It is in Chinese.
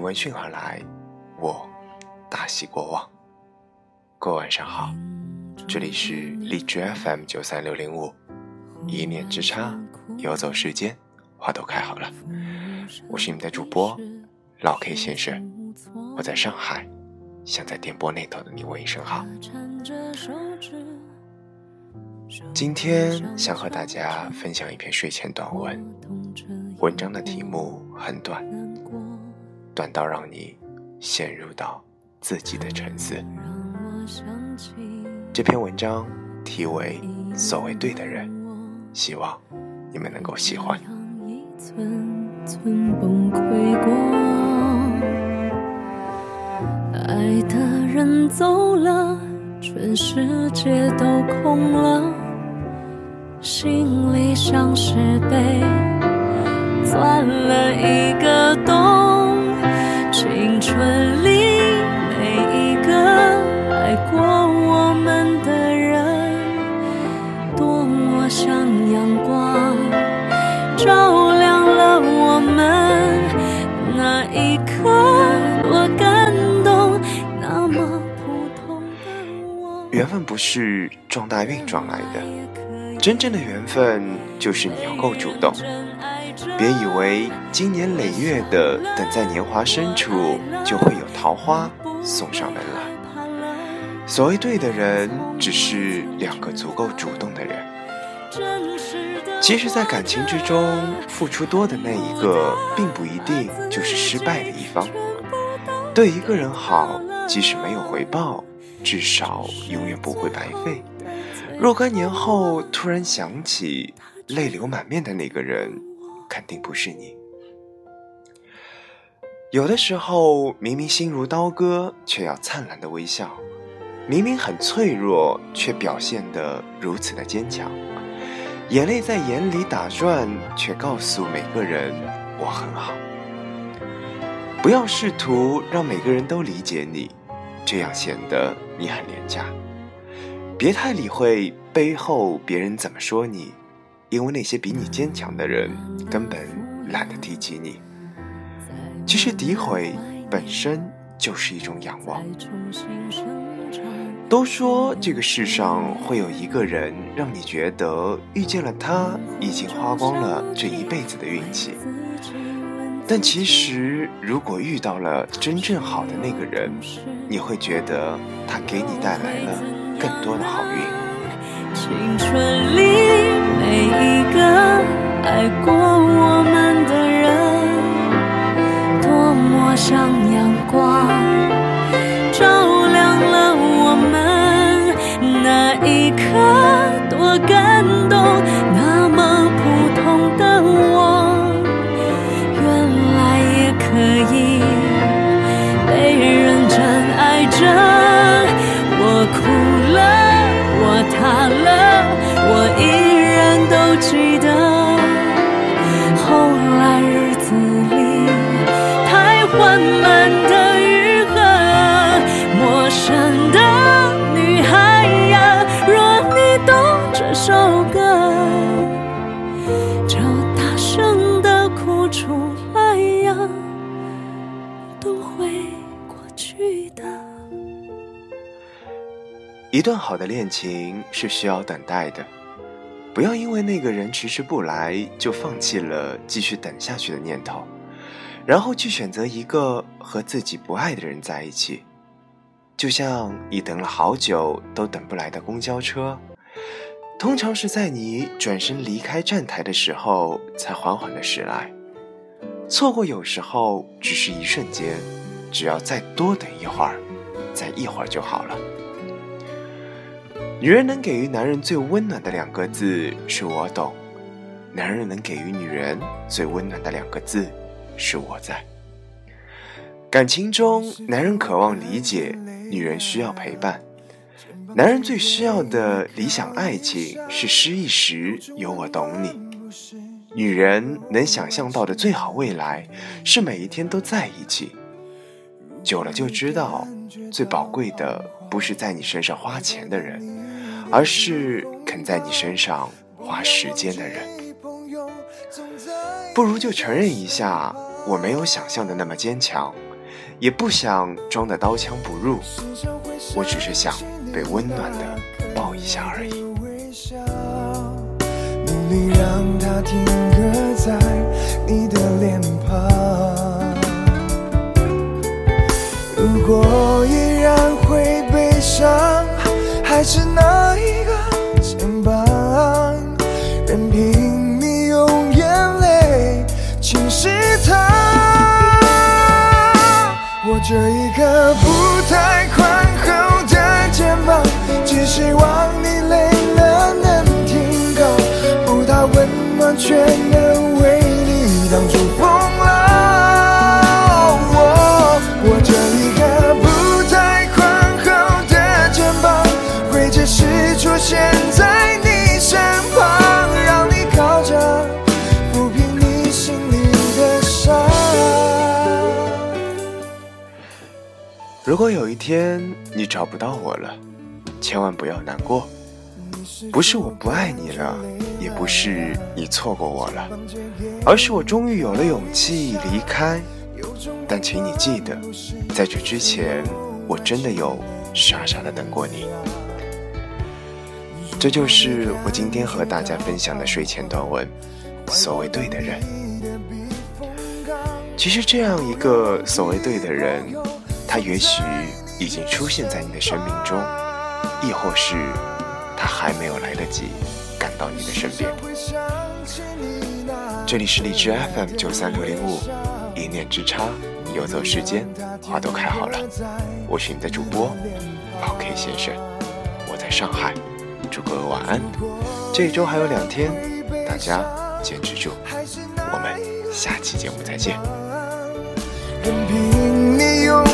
闻讯而来，我大喜过望。各位晚上好，这里是荔枝 FM 九三六零五，一念之差，游走世间，花都开好了。我是你们的主播老 K 先生，我在上海，想在电波那头的你问一声好。今天想和大家分享一篇睡前短文，文章的题目很短，短到让你陷入到自己的沉思。这篇文章题为《所谓对的人》，希望你们能够喜欢。爱的人走了，全世界都空了，心里像是被钻了一个洞，里每一个爱过我们的人多么像阳光照亮了我们那一刻我感动那么普通的我缘分不是撞大运撞来的真正的缘分就是你要够主动。别以为经年累月的等在年华深处，就会有桃花送上门来。所谓对的人，只是两个足够主动的人。其实，在感情之中，付出多的那一个，并不一定就是失败的一方。对一个人好，即使没有回报。至少永远不会白费。若干年后突然想起，泪流满面的那个人，肯定不是你。有的时候，明明心如刀割，却要灿烂的微笑；明明很脆弱，却表现得如此的坚强。眼泪在眼里打转，却告诉每个人我很好。不要试图让每个人都理解你。这样显得你很廉价。别太理会背后别人怎么说你，因为那些比你坚强的人根本懒得提起你。其实诋毁本身就是一种仰望。都说这个世上会有一个人让你觉得遇见了他已经花光了这一辈子的运气。但其实，如果遇到了真正好的那个人，你会觉得他给你带来了更多的好运。青春里一个爱过我们的人多么像阳光照亮了我们那一刻多感动那么普通的我。原来也可以被人真爱着我哭了我塌了。一段好的恋情是需要等待的，不要因为那个人迟迟不来就放弃了继续等下去的念头，然后去选择一个和自己不爱的人在一起。就像你等了好久都等不来的公交车，通常是在你转身离开站台的时候才缓缓的驶来。错过有时候只是一瞬间，只要再多等一会儿，再一会儿就好了。女人能给予男人最温暖的两个字是我懂，男人能给予女人最温暖的两个字是我在。感情中，男人渴望理解，女人需要陪伴。男人最需要的理想爱情是失意时有我懂你。女人能想象到的最好未来是每一天都在一起。久了就知道，最宝贵的不是在你身上花钱的人。而是肯在你身上花时间的人。不如就承认一下，我没有想象的那么坚强，也不想装的刀枪不入，我只是想被温暖的抱一下而已。努力让它停格在你的脸庞。如果依然会悲伤，还是那如果有一天你找不到我了，千万不要难过。不是我不爱你了，也不是你错过我了，而是我终于有了勇气离开。但请你记得，在这之前，我真的有傻傻的等过你。这就是我今天和大家分享的睡前短文。所谓对的人，其实这样一个所谓对的人，他也许已经出现在你的生命中，亦或是他还没有来得及赶到你的身边。这里是荔枝 FM 九三六零五，一念之差，游走时间，花都开好了。我是你的主播老 K 先生，我在上海，祝各位晚安。这一周还有两天，大家坚持住，我们下期节目再见。任凭你用